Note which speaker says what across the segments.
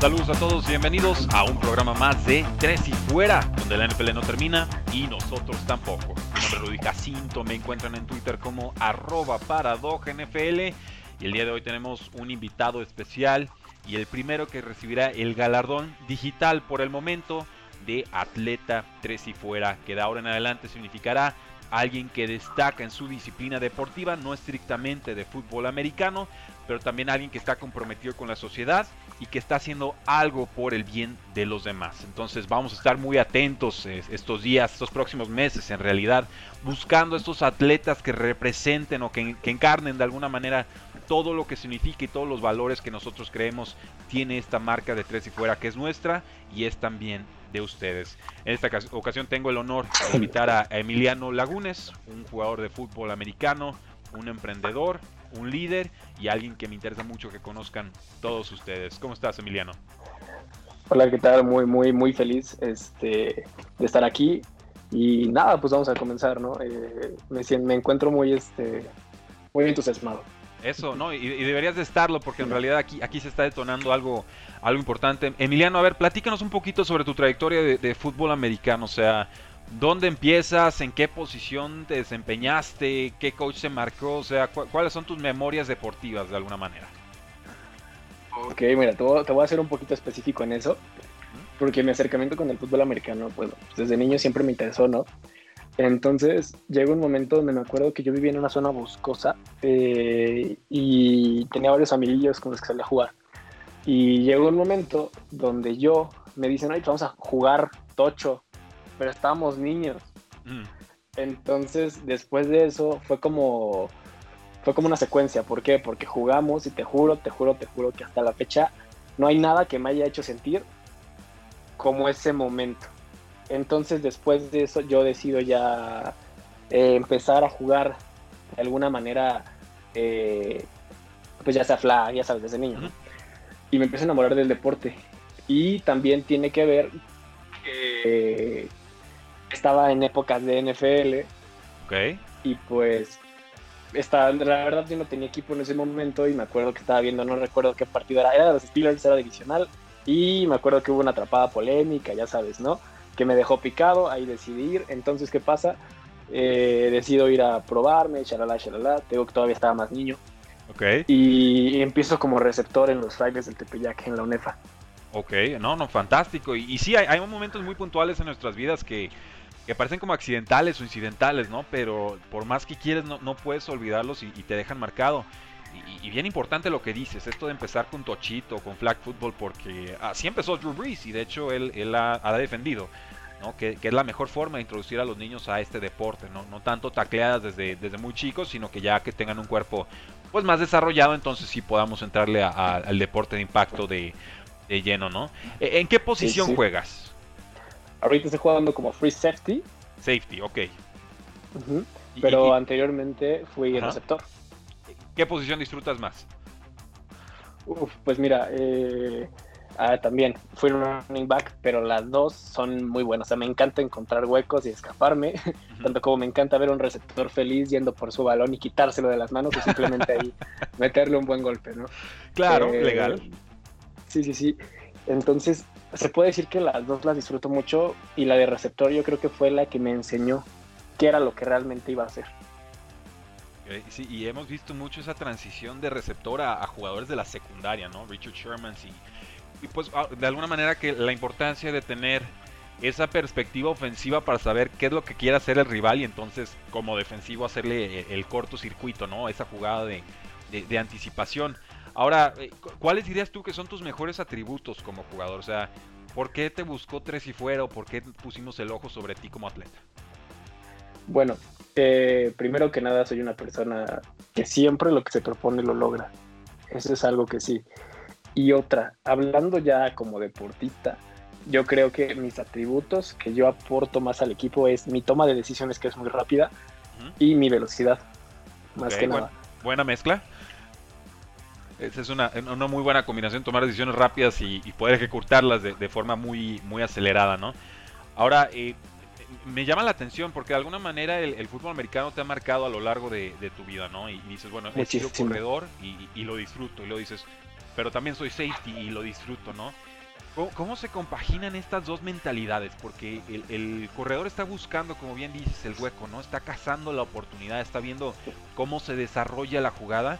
Speaker 1: Saludos a todos, bienvenidos a un programa más de Tres y Fuera, donde la NFL no termina y nosotros tampoco. Mi nombre es Rudy Jacinto, me encuentran en Twitter como arroba NFL y el día de hoy tenemos un invitado especial y el primero que recibirá el galardón digital por el momento de Atleta Tres y Fuera, que de ahora en adelante significará alguien que destaca en su disciplina deportiva, no estrictamente de fútbol americano, pero también alguien que está comprometido con la sociedad y que está haciendo algo por el bien de los demás. Entonces vamos a estar muy atentos eh, estos días, estos próximos meses en realidad, buscando estos atletas que representen o que, encarnen de alguna manera todo lo que significa y todos los valores que nosotros creemos tiene esta marca de Tres y Fuera que es nuestra y es también de ustedes. En esta ocasión tengo el honor de invitar a Emiliano Lagunes, un jugador de fútbol americano, un emprendedor, un líder y alguien que me interesa mucho que conozcan todos ustedes. ¿Cómo estás, Emiliano?
Speaker 2: Hola, ¿qué tal? Muy, muy, muy feliz este, de estar aquí. Y nada, pues vamos a comenzar, ¿no? Eh, me, me, encuentro muy, este, muy entusiasmado.
Speaker 1: Eso, ¿no? Y, deberías de estarlo porque en realidad aquí, aquí se está detonando algo, algo importante. Emiliano, a ver, platícanos un poquito sobre tu trayectoria de, de fútbol americano. O sea, ¿Dónde empiezas? ¿En qué posición te desempeñaste? ¿Qué coach se marcó? O sea, ¿cuáles son tus memorias deportivas de alguna manera?
Speaker 2: Ok, mira, te voy, a ser un poquito específico en eso, porque mi acercamiento con el fútbol americano, pues desde niño siempre me interesó, ¿no? Entonces llegó un momento donde me acuerdo que yo vivía en una zona boscosa eh, y tenía varios amiguillos con los que salía a jugar. Y llegó un momento donde yo me dicen, ay, vamos a jugar tocho pero estábamos niños. Mm. Entonces, después de eso, fue como, fue como una secuencia. ¿Por qué? Porque jugamos y te juro, te juro, te juro que hasta la fecha no hay nada que me haya hecho sentir como ese momento. Entonces, después de eso, yo decido ya eh, empezar a jugar de alguna manera, eh, pues ya sea flag, ya sabes, desde niño. Y me empiezo a enamorar del deporte. Y también tiene que ver que estaba en épocas de NFL.
Speaker 1: Ok.
Speaker 2: Y pues, estaba, la verdad yo no tenía equipo en ese momento y me acuerdo que estaba viendo, no recuerdo qué partido era, era de los Steelers, era divisional. Y me acuerdo que hubo una atrapada polémica, ya sabes, ¿no? Que me dejó picado, ahí decidí ir. Entonces, ¿qué pasa? Eh, decido ir a probarme, shalala, shalala. Tengo que todavía estaba más niño.
Speaker 1: Ok.
Speaker 2: Y, empiezo como receptor en los frailes del Tepeyac, en la UNEFA.
Speaker 1: Ok, no, no, fantástico. Y, sí, hay, momentos muy puntuales en nuestras vidas que, que parecen como accidentales o incidentales, ¿no? Pero por más que quieres, no, no puedes olvidarlos y, te dejan marcado. Y, bien importante lo que dices, esto de empezar con Tochito, con Flag Football, porque así empezó Drew Brees y de hecho él, él ha, defendido. ¿no? Que, es la mejor forma de introducir a los niños a este deporte, no, no tanto tacleadas desde, desde muy chicos, sino que ya que tengan un cuerpo pues más desarrollado, entonces sí podamos entrarle al deporte de impacto de, de lleno, ¿no? ¿E, ¿En qué posición juegas?
Speaker 2: Ahorita estoy jugando como free safety.
Speaker 1: Safety, ok.
Speaker 2: Pero anteriormente fui el receptor.
Speaker 1: ¿Qué posición disfrutas más?
Speaker 2: Uf, pues mira, eh, ah, también fui running back, pero las dos son muy buenas. O sea, me encanta encontrar huecos y escaparme, tanto como me encanta ver un receptor feliz yendo por su balón y quitárselo de las manos o simplemente ahí meterle un buen golpe, ¿no?
Speaker 1: Claro, eh, legal.
Speaker 2: Sí, sí, sí. Entonces, se puede decir que las dos las disfruto mucho y la de receptor yo creo que fue la que me enseñó qué era lo que realmente iba a hacer.
Speaker 1: Sí, y hemos visto mucho esa transición de receptor a, jugadores de la secundaria, ¿no? Richard Sherman, y, y pues ah, de alguna manera que la importancia de tener esa perspectiva ofensiva para saber qué es lo que quiere hacer el rival y entonces como defensivo hacerle el, el cortocircuito, ¿no? Esa jugada de, de anticipación. Ahora, eh, ¿cuáles dirías tú que son tus mejores atributos como jugador? O sea, ¿Por qué te buscó tres y fuera o por qué pusimos el ojo sobre ti como atleta?
Speaker 2: Bueno, eh, primero que nada soy una persona que siempre lo que se propone lo logra. Eso es algo que sí. Y otra, hablando ya como deportista, yo creo que mis atributos que yo aporto más al equipo es mi toma de decisiones que es muy rápida y mi velocidad, más que nada.
Speaker 1: Buena mezcla. Esa es una, una, muy buena combinación, tomar decisiones rápidas y, poder ejecutarlas de, forma muy, muy acelerada, ¿no? Ahora, eh, me llama la atención porque de alguna manera el, fútbol americano te ha marcado a lo largo de, tu vida, ¿no? Y, dices, bueno, he sido corredor y, lo disfruto, y lo dices, pero también soy safety y lo disfruto, ¿no? ¿Cómo, se compaginan estas dos mentalidades? Porque el, corredor está buscando, como bien dices, el hueco, ¿no? Está cazando la oportunidad, está viendo cómo se desarrolla la jugada.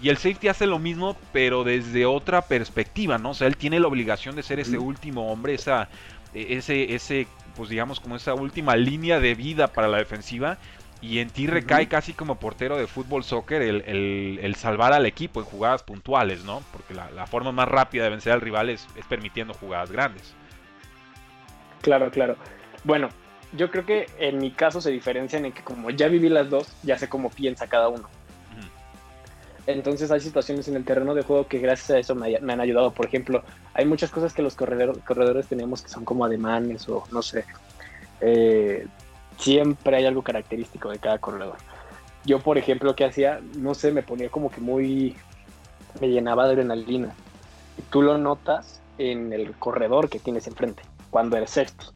Speaker 1: Y el safety hace lo mismo, pero desde otra perspectiva, ¿no? O sea, él tiene la obligación de ser ese último hombre, esa, e, ese, ese, pues digamos, como esa última línea de vida para la defensiva y en ti recae casi como portero de fútbol soccer el, salvar al equipo en jugadas puntuales, ¿no? Porque la, forma más rápida de vencer al rival es, permitiendo jugadas grandes.
Speaker 2: Claro, claro. Bueno, yo creo que en mi caso se diferencian en que como ya viví las dos, ya sé cómo piensa cada uno. Entonces hay situaciones en el terreno de juego que gracias a eso me, han ayudado. Por ejemplo, hay muchas cosas que los corredores tenemos que son como ademanes o no sé. Eh, siempre hay algo característico de cada corredor. Yo, por ejemplo, ¿qué hacía? No sé, me ponía como que muy... me llenaba de adrenalina. Y tú lo notas en el corredor que tienes enfrente, cuando eres sexto,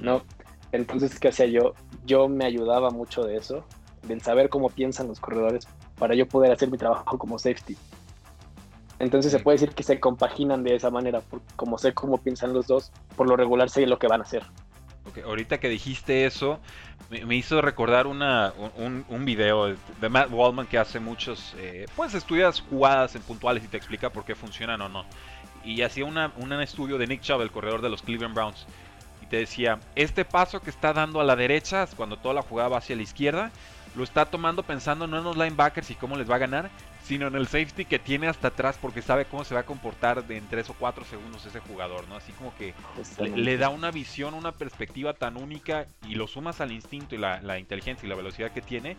Speaker 2: ¿no? Entonces, ¿qué hacía yo? Yo me ayudaba mucho de eso, del saber cómo piensan los corredores para yo poder hacer mi trabajo como safety. Entonces se puede decir que se compaginan de esa manera, como sé cómo piensan los dos, por lo regular sé lo que van a hacer
Speaker 1: ahorita que dijiste eso, me, hizo recordar una, un, video de Matt Wallman que hace muchos, eh, pues estudias jugadas en puntuales y te explica por qué funcionan o no. Y hacía una, un estudio de Nick Chubb, el corredor de los Cleveland Browns. Y te decía, este paso que está dando a la derecha, cuando toda la jugada va hacia la izquierda, lo está tomando pensando no en los linebackers y cómo les va a ganar, sino en el safety que tiene hasta atrás porque sabe cómo se va a comportar en 3 o 4 segundos ese jugador, ¿no? Así como que le, da una visión, una perspectiva tan única y lo sumas al instinto y la, inteligencia y la velocidad que tiene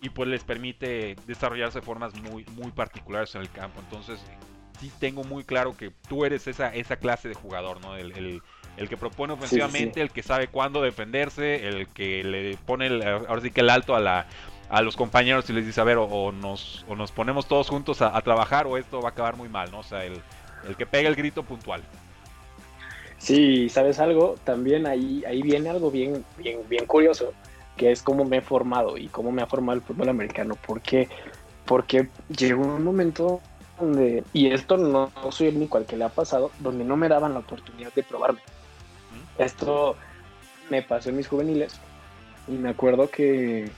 Speaker 1: y pues les permite desarrollarse de formas muy, muy particulares en el campo. Entonces sí tengo muy claro que tú eres esa, esa clase de jugador, ¿no? El, que propone ofensivamente, el que sabe cuándo defenderse, el que le pone ahora sí que el alto a la, a los compañeros y les dice, a ver, o, nos, o nos ponemos todos juntos a, trabajar o esto va a acabar muy mal, ¿no? O sea, el, que pega el grito puntual.
Speaker 2: Sí, ¿sabes algo? También ahí, ahí viene algo bien, bien, bien curioso, que es cómo me he formado y cómo me ha formado el fútbol americano. porque Porque llegó un momento donde, y esto no, soy el único al que le ha pasado, donde no me daban la oportunidad de probarme. Esto me pasó en mis juveniles y me acuerdo que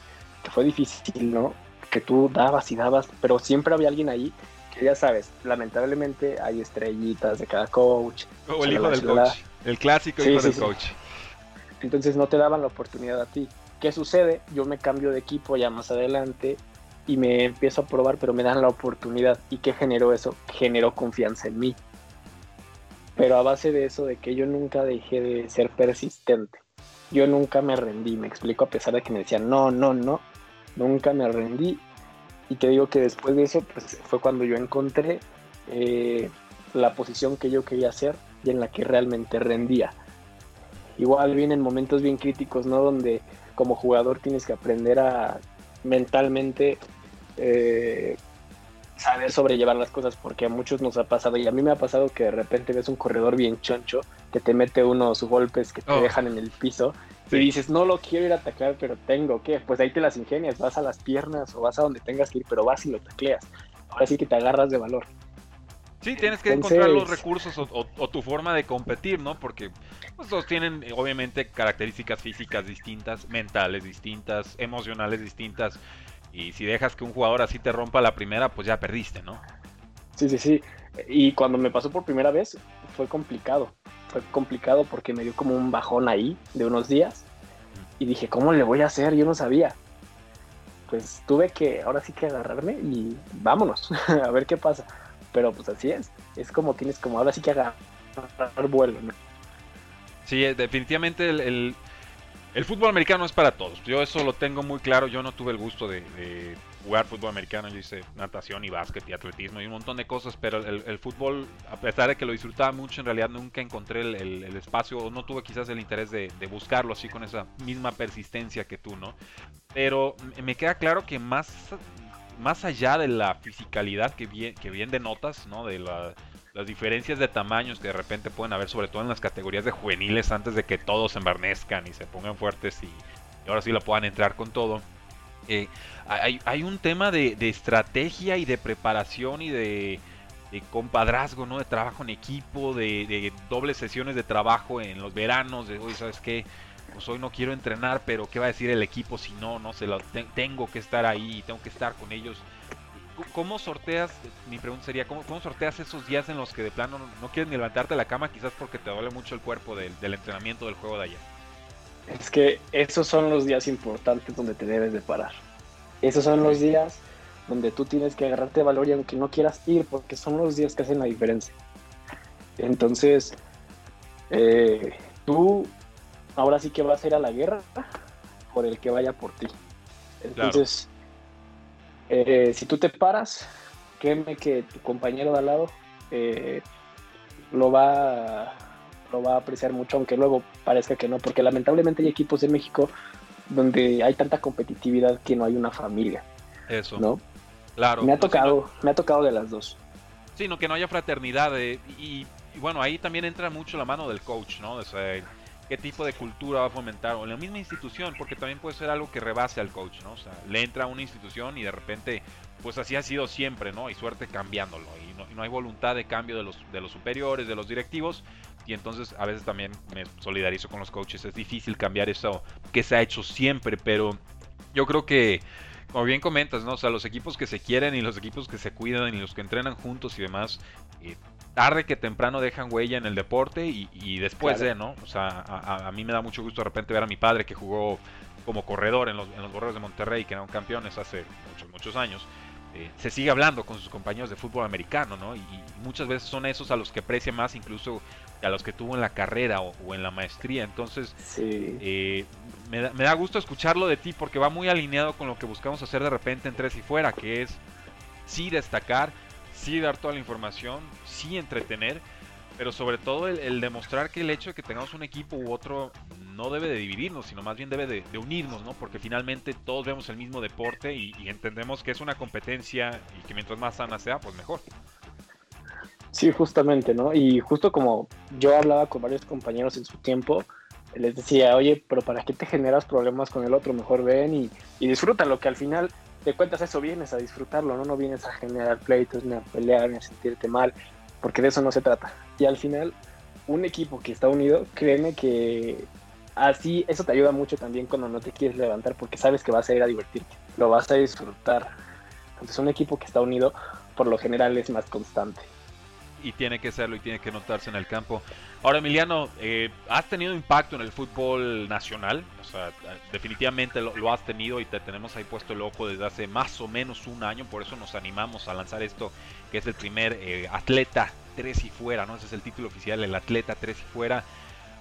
Speaker 2: que fue difícil, ¿no? Que tú dabas y dabas, pero siempre había alguien ahí que ya sabes, lamentablemente hay estrellitas de cada coach.
Speaker 1: O el hijo del coach, el clásico hijo del coach.
Speaker 2: Entonces no te daban la oportunidad a ti. ¿Qué sucede? Yo me cambio de equipo ya más adelante y me empiezo a probar, pero me dan la oportunidad. ¿Y qué generó eso? Generó confianza en mí. Pero a base de eso, de que yo nunca dejé de ser persistente. Yo nunca me rendí, me explico, a pesar de que me decían no, no, no nunca me rendí. Y te digo que después de eso, pues fue cuando yo encontré eh, la posición que yo quería hacer y en la que realmente rendía. Igual vienen momentos bien críticos, ¿no? Donde como jugador tienes que aprender a mentalmente eh, saber sobrellevar las cosas, porque a muchos nos ha pasado, y a mí me ha pasado que de repente ves un corredor bien choncho, que te mete unos golpes que te oh. dejan en el piso, y dices, no lo quiero ir a taclear, pero tengo que, pues ahí te las ingenias, vas a las piernas o vas a donde tengas que ir, pero vas y lo tacleas. Ahora sí que te agarras de valor.
Speaker 1: Sí, tienes que encontrar los recursos o, tu forma de competir, ¿no? Porque pues, todos tienen obviamente características físicas distintas, mentales distintas, emocionales distintas. Y si dejas que un jugador así te rompa la primera, pues ya perdiste, ¿no?
Speaker 2: Sí, sí, sí. Y cuando me pasó por primera vez, fue complicado fue complicado porque me dio como un bajón ahí de unos días y dije, ¿cómo le voy a hacer? Yo no sabía. Pues tuve que, ahora sí que agarrarme y vámonos, a ver qué pasa. Pero pues así es, es como tienes como ahora sí que agarrar vuelo, ¿no?
Speaker 1: Sí, eh, definitivamente el, el, fútbol americano es para todos. Yo eso lo tengo muy claro. Yo no tuve el gusto de, jugar fútbol americano. Yo hice natación y básquet y atletismo y un montón de cosas. Pero el, fútbol, a pesar de que lo disfrutaba mucho, en realidad nunca encontré el, espacio o no tuve quizás el interés de, buscarlo así con esa misma persistencia que tú, ¿no? Pero me queda claro que más, más allá de la fisicalidad que bien, que bien denotas, ¿no? De la las diferencias de tamaños que de repente pueden haber, sobre todo en las categorías de juveniles, antes de que todos se embarnezcan y se pongan fuertes y, ahora sí la puedan entrar con todo. Eh, hay, un tema de, estrategia y de preparación y de, compadrazgo, ¿no? De trabajo en equipo, de, dobles sesiones de trabajo en los veranos, de hoy, ¿sabes qué? Pues hoy no quiero entrenar, pero ¿qué va a decir el equipo si no? No se lo tengo que estar ahí, tengo que estar con ellos ¿Cómo sorteas, mi pregunta sería, ¿cómo, sorteas esos días en los que de plano no, quieres ni levantarte de la cama, quizás porque te duele mucho el cuerpo del, entrenamiento del juego de allá?
Speaker 2: Es que esos son los días importantes donde te debes de parar. Esos son los días donde tú tienes que agarrarte valor y aunque no quieras ir, porque son los días que hacen la diferencia. Entonces, eh, tú ahora sí que vas a ir a la guerra por el que vaya por ti. Entonces, eh, si tú te paras, créeme que tu compañero de al lado eh, lo, va, lo va a apreciar mucho, aunque luego parezca que no, porque lamentablemente hay equipos en México donde hay tanta competitividad que no hay una familia.
Speaker 1: Eso.
Speaker 2: ¿No?
Speaker 1: Claro.
Speaker 2: Me ha tocado, me ha tocado de las dos.
Speaker 1: Sí, no, que no haya fraternidad. Eh, y, bueno, ahí también entra mucho la mano del coach, ¿no? O qué tipo de cultura va a fomentar, o en la misma institución, porque también puede ser algo que rebase al coach, ¿no? O sea, le entra a una institución y de repente, pues así ha sido siempre, ¿no? Y suerte cambiándolo, y no, no hay voluntad de cambio de los, de los superiores, de los directivos, y entonces a veces también me solidarizo con los coaches, es difícil cambiar eso que se ha hecho siempre, pero yo creo que como bien comentas, ¿no? O sea, los equipos que se quieren y los equipos que se cuidan y los que entrenan juntos y demás, eh, tarde que temprano dejan huella en el deporte y, después de, ¿no? O sea, a, mí me da mucho gusto de repente ver a mi padre que jugó como corredor en los, en los Borreos de Monterrey, que eran campeones hace muchos, muchos años. Eh, se sigue hablando con sus compañeros de fútbol americano, ¿no? Y, muchas veces son esos a los que aprecia más incluso a los que tuvo en la carrera o, en la maestría. Entonces, eh, me, da, me, da, gusto escucharlo de ti porque va muy alineado con lo que buscamos hacer de repente en Tres y Fuera, que es sí destacar, sí dar toda la información, sí entretener, pero sobre todo el, demostrar que el hecho de que tengamos un equipo u otro no debe de dividirnos, sino más bien debe de, unirnos, ¿no? Porque finalmente todos vemos el mismo deporte y, entendemos que es una competencia y que mientras más sana sea, pues mejor.
Speaker 2: Sí, justamente, ¿no? Y justo como yo hablaba con varios compañeros en su tiempo, les decía, oye, pero ¿para qué te generas problemas con el otro? Mejor ven y, y disfrútalo, que al final te cuentas eso, vienes a disfrutarlo, ¿no? No vienes a generar pleitos, ni a pelear, ni a sentirte mal, porque de eso no se trata. Y al final, un equipo que está unido, créeme que así, eso te ayuda mucho también cuando no te quieres levantar, porque sabes que vas a ir a divertirte, lo vas a disfrutar. Entonces, un equipo que está unido, por lo general, es más constante
Speaker 1: y tiene que serlo y tiene que notarse en el campo. Ahora, Emiliano, eh, has tenido impacto en el fútbol nacional, o sea, definitivamente lo, has tenido y te tenemos ahí puesto el ojo desde hace más o menos un año, por eso nos animamos a lanzar esto, que es el primer eh, atleta tres y fuera, ¿no? Ese es el título oficial, el atleta tres y fuera.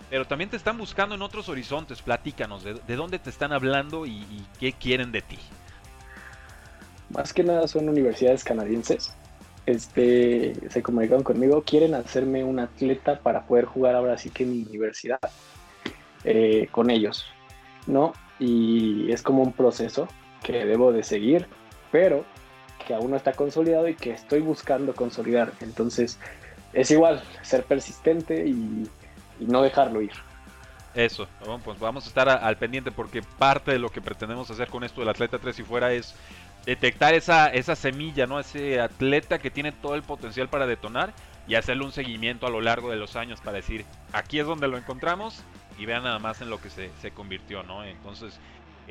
Speaker 1: Pero también te están buscando en otros horizontes, platícanos, ¿de, dónde te están hablando y, y qué quieren de ti?
Speaker 2: Más que nada son universidades canadienses este, se comunicaron conmigo, quieren hacerme un atleta para poder jugar ahora sí que en mi universidad eh, con ellos, ¿no? Y es como un proceso que debo de seguir, pero que aún no está consolidado y que estoy buscando consolidar. Entonces, es igual, ser persistente y, no dejarlo ir.
Speaker 1: Eso, pues vamos a estar al pendiente porque parte de lo que pretendemos hacer con esto del Atleta 3 y fuera es detectar esa, esa semilla, ¿no? Ese atleta que tiene todo el potencial para detonar y hacerle un seguimiento a lo largo de los años para decir, aquí es donde lo encontramos y vean nada más en lo que se, se convirtió, ¿no? Entonces,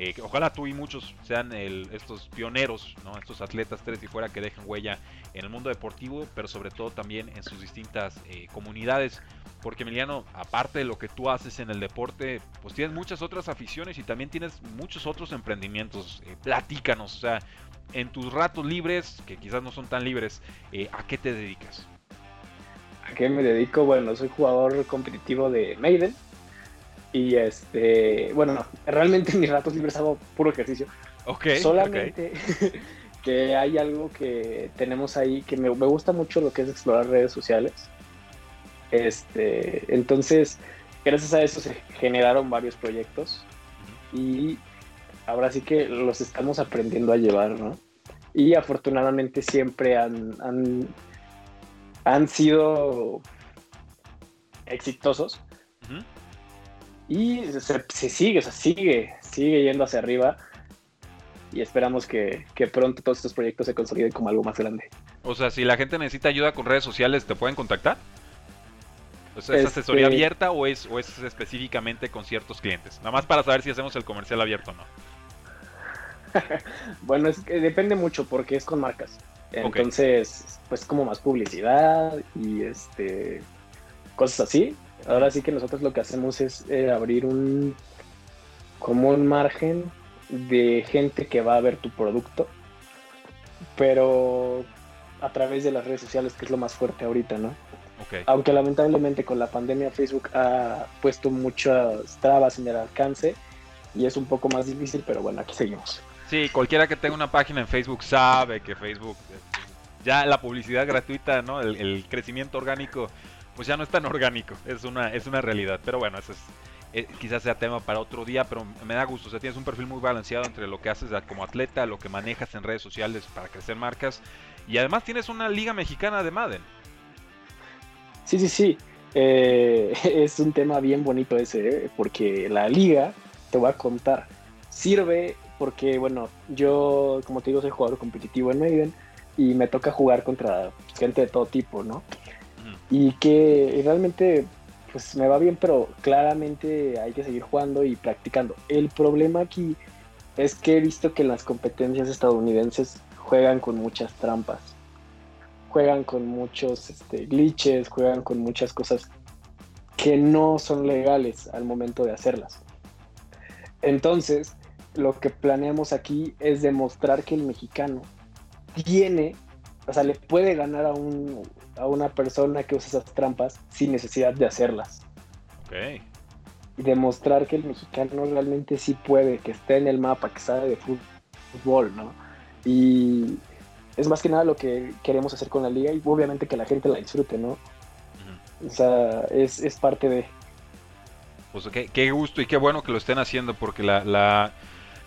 Speaker 1: eh, ojalá tú y muchos sean estos pioneros, ¿no? estos atletas tres y fuera que dejan huella en el mundo deportivo, pero sobre todo también en sus distintas eh, comunidades. Porque Emiliano, aparte de lo que tú haces en el deporte, pues tienes muchas otras aficiones y también tienes muchos otros emprendimientos. Eh, platícanos, o sea, en tus ratos libres, que quizás no son tan libres, ¿a qué te dedicas?
Speaker 2: qué me dedico? Bueno, soy jugador competitivo de Maiden. Y este, bueno, realmente en mis ratos libres hago puro ejercicio.
Speaker 1: Ok.
Speaker 2: Solamente que hay algo que tenemos ahí que me, me, gusta mucho lo que es explorar redes sociales. Este, entonces, gracias a eso se generaron varios proyectos y ahora sí que los estamos aprendiendo a llevar, ¿no? Y afortunadamente siempre han, han, han sido exitosos. Y se, se, sigue, o sea, sigue, sigue yendo hacia arriba. Y esperamos que, que, pronto todos estos proyectos se consoliden como algo más grande.
Speaker 1: O sea, si la gente necesita ayuda con redes sociales, ¿te pueden contactar? ¿Es asesoría este... abierta o es, o es específicamente con ciertos clientes? Nada más para saber si hacemos el comercial abierto o no.
Speaker 2: bueno, es que depende mucho porque es con marcas. Entonces, okay. pues como más publicidad y este cosas así. Ahora sí que nosotros lo que hacemos es eh, abrir un como un margen de gente que va a ver tu producto, pero a través de las redes sociales, que es lo más fuerte ahorita, ¿no?
Speaker 1: Okay.
Speaker 2: Aunque lamentablemente con la pandemia Facebook ha puesto muchas trabas en el alcance y es un poco más difícil, pero bueno, aquí seguimos.
Speaker 1: Sí, cualquiera que tenga una página en Facebook sabe que Facebook, ya la publicidad gratuita, ¿no? El, el crecimiento orgánico, pues ya no es tan orgánico, es una, es una realidad. Pero bueno, eso es, eh, quizás sea tema para otro día, pero me da gusto. O sea, tienes un perfil muy balanceado entre lo que haces como atleta, lo que manejas en redes sociales para crecer marcas, y además tienes una liga mexicana de Madden.
Speaker 2: Sí, sí, sí. Eh, es un tema bien bonito ese, ¿eh? porque la liga, te voy a contar, sirve porque, bueno, yo, como te digo, soy jugador competitivo en Maiden y me toca jugar contra gente de todo tipo, ¿no? Y que realmente, pues me va bien, pero claramente hay que seguir jugando y practicando. El problema aquí es que he visto que las competencias estadounidenses juegan con muchas trampas. Juegan con muchos este, glitches, juegan con muchas cosas que no son legales al momento de hacerlas. Entonces, lo que planeamos aquí es demostrar que el mexicano tiene, o sea, le puede ganar a, un, a una persona que usa esas trampas sin necesidad de hacerlas.
Speaker 1: Ok.
Speaker 2: Y demostrar que el mexicano realmente sí puede, que esté en el mapa, que sabe de fútbol, ¿no? Y es más que nada lo que queremos hacer con la liga y obviamente que la gente la disfrute, ¿no? Uh -huh. O sea, es, es parte de...
Speaker 1: Pues qué, qué, gusto y qué bueno que lo estén haciendo porque la, la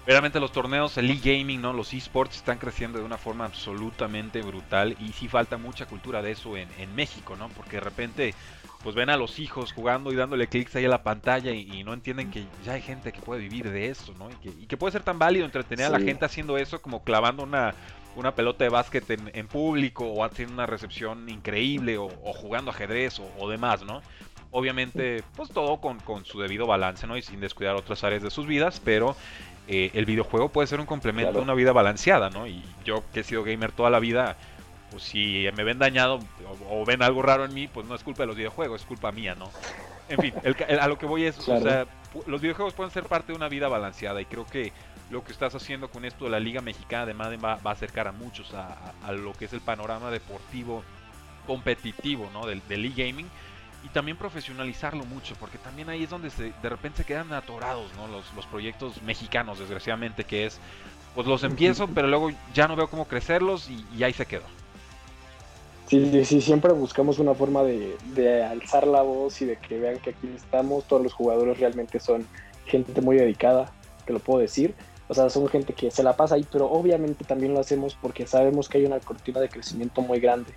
Speaker 1: Realmente los torneos, el e-gaming, ¿no? los esports están creciendo de una forma absolutamente brutal y sí falta mucha cultura de eso en, en, México, ¿no? Porque de repente pues ven a los hijos jugando y dándole clics ahí a la pantalla y, y no entienden que ya hay gente que puede vivir de eso, ¿no? Y que, y que puede ser tan válido entretener sí. a la gente haciendo eso como clavando una, una pelota de básquet en, en, público o haciendo una recepción increíble o, o jugando ajedrez o, o demás, ¿no? Obviamente, pues todo con, con, su debido balance, ¿no? Y sin descuidar otras áreas de sus vidas, pero eh, el videojuego puede ser un complemento claro. a una vida balanceada, ¿no? Y yo que he sido gamer toda la vida, pues si me ven dañado o, o ven algo raro en mí, pues no es culpa de los videojuegos, es culpa mía, ¿no? En fin, el, el, a lo que voy es, claro. o sea, los videojuegos pueden ser parte de una vida balanceada y creo que lo que estás haciendo con esto de la Liga Mexicana de Madden va, va a acercar a muchos a, a, a, lo que es el panorama deportivo competitivo, ¿no? Del, del e-gaming y también profesionalizarlo mucho, porque también ahí es donde se, de repente se quedan atorados ¿no? los, los proyectos mexicanos, desgraciadamente, que es, pues los empiezo, pero luego ya no veo cómo crecerlos y, y ahí se quedó.
Speaker 2: Sí, sí, sí, siempre buscamos una forma de, de, alzar la voz y de que vean que aquí estamos, todos los jugadores realmente son gente muy dedicada, que lo puedo decir, o sea, son gente que se la pasa ahí, pero obviamente también lo hacemos porque sabemos que hay una cortina de crecimiento muy grande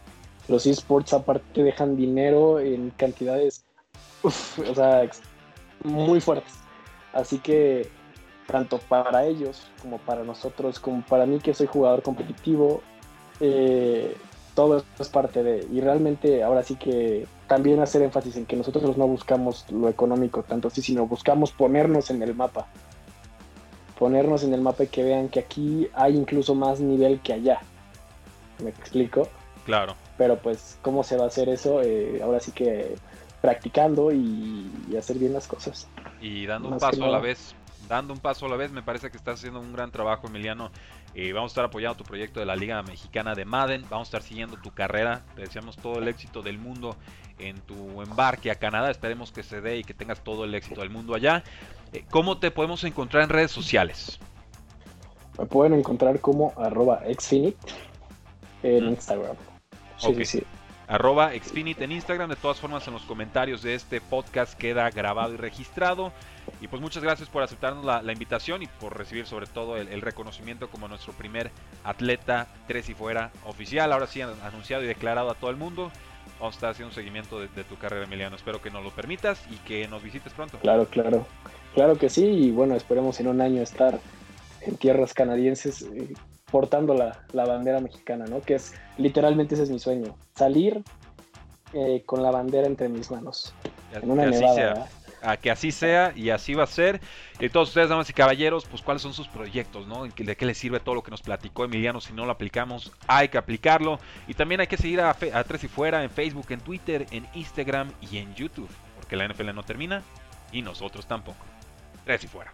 Speaker 2: los esports aparte dejan dinero en cantidades, o sea, muy fuertes. Así que tanto para ellos como para nosotros, como para mí que soy jugador competitivo, eh, todo es parte de, y realmente ahora sí que también hacer énfasis en que nosotros no buscamos lo económico tanto así, sino buscamos ponernos en el mapa. Ponernos en el mapa y que vean que aquí hay incluso más nivel que allá. ¿Me explico?
Speaker 1: Claro
Speaker 2: pero pues cómo se va a hacer eso, eh, ahora sí que practicando y, y, hacer bien las cosas.
Speaker 1: Y dando un paso a la vez, dando un paso a la vez. Me parece que estás haciendo un gran trabajo, Emiliano. Eh, vamos a estar apoyando tu proyecto de la Liga Mexicana de Madden. Vamos a estar siguiendo tu carrera. Te deseamos todo el éxito del mundo en tu embarque a Canadá. Esperemos que se dé y que tengas todo el éxito del mundo allá. Eh, ¿Cómo te podemos encontrar en redes sociales?
Speaker 2: Me pueden encontrar como arroba xfinite en Instagram.
Speaker 1: Sí, arroba Xfinite en Instagram. De todas formas, en los comentarios de este podcast queda grabado y registrado. Y pues muchas gracias por aceptarnos la, invitación y por recibir sobre todo el, reconocimiento como nuestro primer atleta tres y fuera oficial. Ahora sí anunciado y declarado a todo el mundo. Vamos a estar haciendo un seguimiento de, tu carrera, Emiliano. Espero que nos lo permitas y que nos visites pronto.
Speaker 2: Claro, claro. Claro que sí. Y bueno, esperemos en un año estar en tierras canadienses eh, portando la, bandera mexicana, ¿no? Que es literalmente ese es mi sueño, salir eh, con la bandera entre mis manos. En una nevada,
Speaker 1: a que así sea y así va a ser. Y todos ustedes, damas y caballeros, pues cuáles son sus proyectos, ¿no? ¿De qué les sirve todo lo que nos platicó Emiliano? Si no lo aplicamos, hay que aplicarlo. Y también hay que seguir a, a Tres y Fuera en Facebook, en Twitter, en Instagram y en YouTube. Porque la NFL no termina y nosotros tampoco. Tres y Fuera.